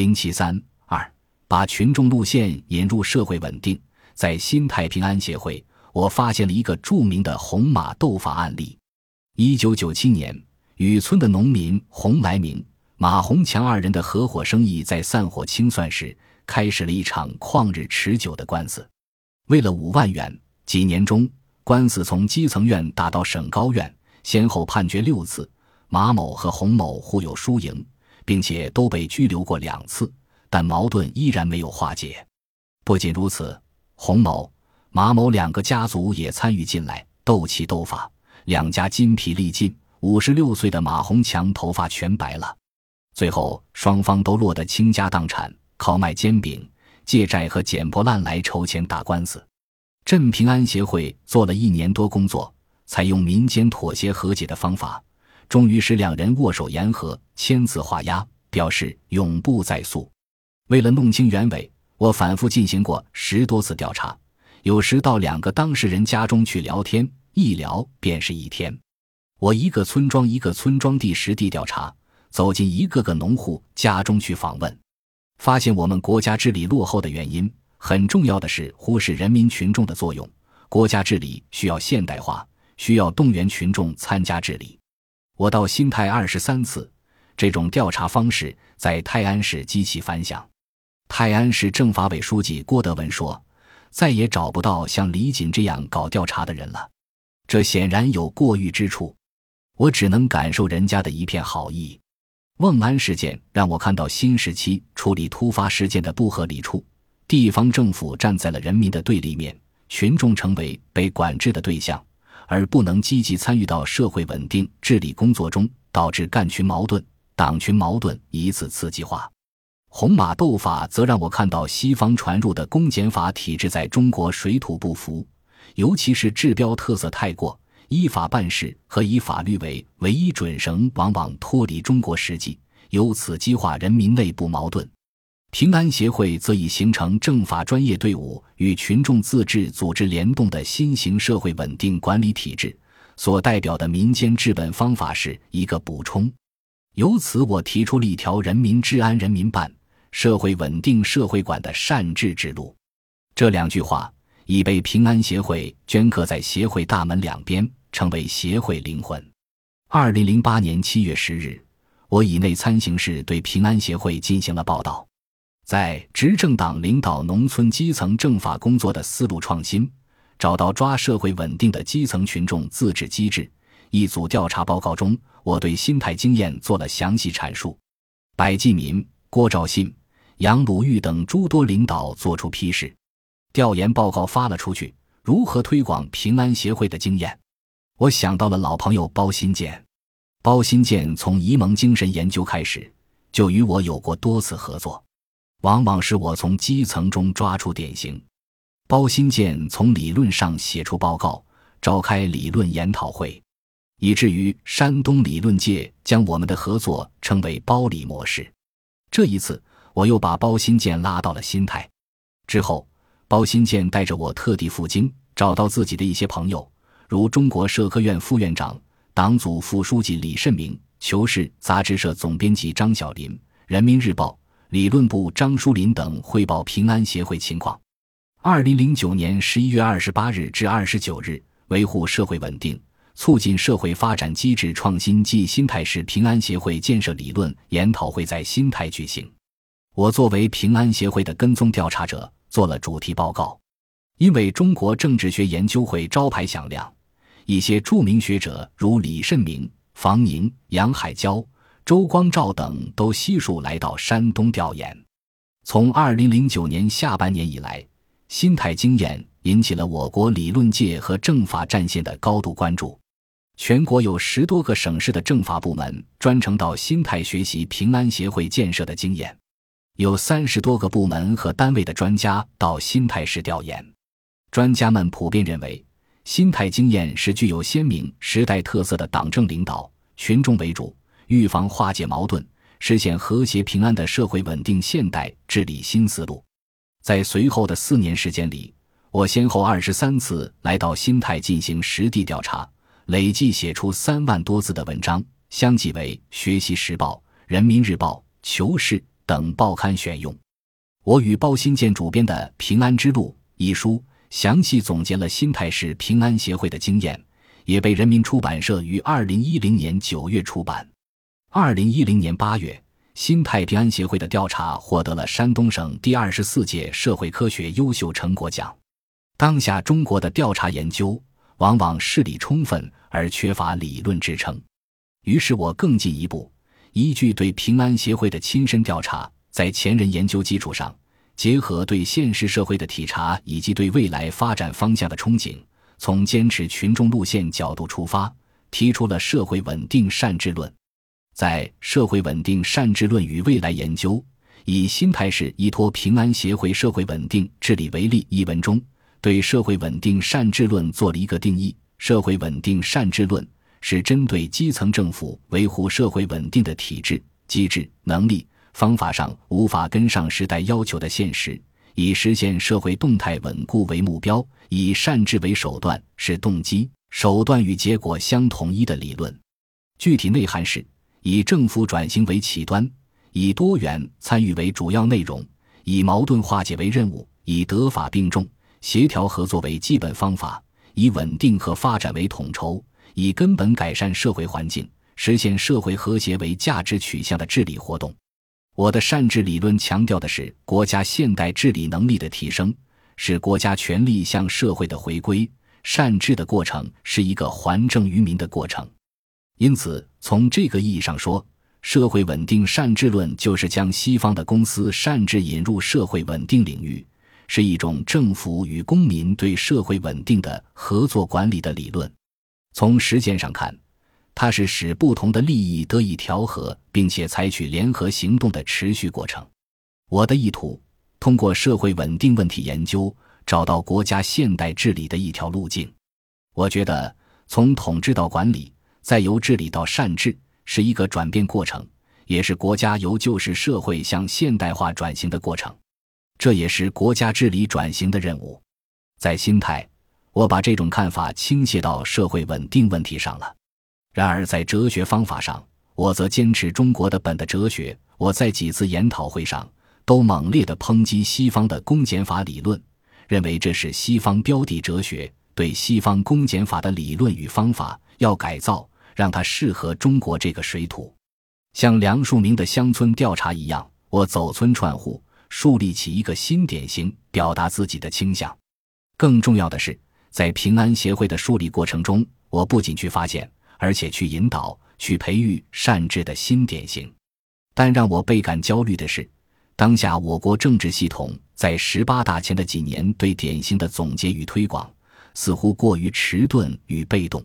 零七三二，把群众路线引入社会稳定。在新太平安协会，我发现了一个著名的红马斗法案例。一九九七年，雨村的农民洪来明、马洪强二人的合伙生意在散伙清算时，开始了一场旷日持久的官司。为了五万元，几年中，官司从基层院打到省高院，先后判决六次，马某和洪某互有输赢，并且都被拘留过两次，但矛盾依然没有化解。不仅如此，洪某、马某两个家族也参与进来，斗气斗法，两家筋疲力尽。五十六岁的马洪强头发全白了。最后，双方都落得倾家荡产，靠卖煎饼、借债和捡破烂来筹钱打官司。镇平安协会做了一年多工作，采用民间妥协和解的方法，终于使两人握手言和，签字画押，表示永不再诉。为了弄清原委。我反复进行过十多次调查，有时到两个当事人家中去聊天，一聊便是一天。我一个村庄一个村庄地实地调查，走进一个个农户家中去访问，发现我们国家治理落后的原因，很重要的是忽视人民群众的作用。国家治理需要现代化，需要动员群众参加治理。我到新泰二十三次，这种调查方式在泰安市激起反响。泰安市政法委书记郭德文说：“再也找不到像李锦这样搞调查的人了，这显然有过誉之处。我只能感受人家的一片好意。瓮安事件让我看到新时期处理突发事件的不合理处，地方政府站在了人民的对立面，群众成为被管制的对象，而不能积极参与到社会稳定治理工作中，导致干群矛盾、党群矛盾一次次激化。”红马斗法则让我看到西方传入的公检法体制在中国水土不服，尤其是治标特色太过，依法办事和以法律为唯一准绳往往脱离中国实际，由此激化人民内部矛盾。平安协会则已形成政法专业队伍与群众自治组织联动的新型社会稳定管理体制，所代表的民间治本方法是一个补充。由此，我提出了一条人民治安人民办。社会稳定社会管的善治之路，这两句话已被平安协会镌刻在协会大门两边，成为协会灵魂。二零零八年七月十日，我以内参形式对平安协会进行了报道。在执政党领导农村基层政法工作的思路创新，找到抓社会稳定的基层群众自治机制一组调查报告中，我对新泰经验做了详细阐述。白继民、郭兆信。杨鲁豫等诸多领导作出批示，调研报告发了出去。如何推广平安协会的经验？我想到了老朋友包新建。包新建从沂蒙精神研究开始，就与我有过多次合作，往往是我从基层中抓出典型，包新建从理论上写出报告，召开理论研讨会，以至于山东理论界将我们的合作称为“包理模式”。这一次。我又把包新建拉到了新泰，之后，包新建带着我特地赴京，找到自己的一些朋友，如中国社科院副院长、党组副书记李慎明、求是杂志社总编辑张小林、人民日报理论部张书林等汇报平安协会情况。二零零九年十一月二十八日至二十九日，维护社会稳定、促进社会发展机制创新暨新泰市平安协会建设理论研讨会在新泰举行。我作为平安协会的跟踪调查者，做了主题报告。因为中国政治学研究会招牌响亮，一些著名学者如李慎明、房宁、杨海娇、周光召等都悉数来到山东调研。从二零零九年下半年以来，新泰经验引起了我国理论界和政法战线的高度关注。全国有十多个省市的政法部门专程到新泰学习平安协会建设的经验。有三十多个部门和单位的专家到新泰市调研，专家们普遍认为，新泰经验是具有鲜明时代特色的党政领导、群众为主、预防化解矛盾、实现和谐平安的社会稳定现代治理新思路。在随后的四年时间里，我先后二十三次来到新泰进行实地调查，累计写出三万多字的文章，相继为《学习时报》《人民日报》《求是》。等报刊选用。我与包新建主编的《平安之路》一书，详细总结了新泰市平安协会的经验，也被人民出版社于二零一零年九月出版。二零一零年八月，新泰平安协会的调查获得了山东省第二十四届社会科学优秀成果奖。当下中国的调查研究往往事理充分而缺乏理论支撑，于是我更进一步，依据对平安协会的亲身调查。在前人研究基础上，结合对现实社会的体察以及对未来发展方向的憧憬，从坚持群众路线角度出发，提出了社会稳定善治论。在《社会稳定善治论与未来研究》以新泰市依托平安协会社会稳定治理为例一文中，对社会稳定善治论做了一个定义：社会稳定善治论是针对基层政府维护社会稳定的体制、机制、能力。方法上无法跟上时代要求的现实，以实现社会动态稳固为目标，以善治为手段，是动机、手段与结果相统一的理论。具体内涵是：以政府转型为起端，以多元参与为主要内容，以矛盾化解为任务，以德法并重、协调合作为基本方法，以稳定和发展为统筹，以根本改善社会环境、实现社会和谐为价值取向的治理活动。我的善治理论强调的是国家现代治理能力的提升，是国家权力向社会的回归。善治的过程是一个还政于民的过程，因此从这个意义上说，社会稳定善治论就是将西方的公司善治引入社会稳定领域，是一种政府与公民对社会稳定的合作管理的理论。从实践上看。它是使不同的利益得以调和，并且采取联合行动的持续过程。我的意图，通过社会稳定问题研究，找到国家现代治理的一条路径。我觉得，从统治到管理，再由治理到善治，是一个转变过程，也是国家由旧式社会向现代化转型的过程。这也是国家治理转型的任务。在心态，我把这种看法倾泻到社会稳定问题上了。然而，在哲学方法上，我则坚持中国的本的哲学。我在几次研讨会上都猛烈地抨击西方的公检法理论，认为这是西方标的哲学，对西方公检法的理论与方法要改造，让它适合中国这个水土。像梁漱溟的乡村调查一样，我走村串户，树立起一个新典型，表达自己的倾向。更重要的是，在平安协会的树立过程中，我不仅去发现。而且去引导、去培育善治的新典型，但让我倍感焦虑的是，当下我国政治系统在十八大前的几年对典型的总结与推广，似乎过于迟钝与被动。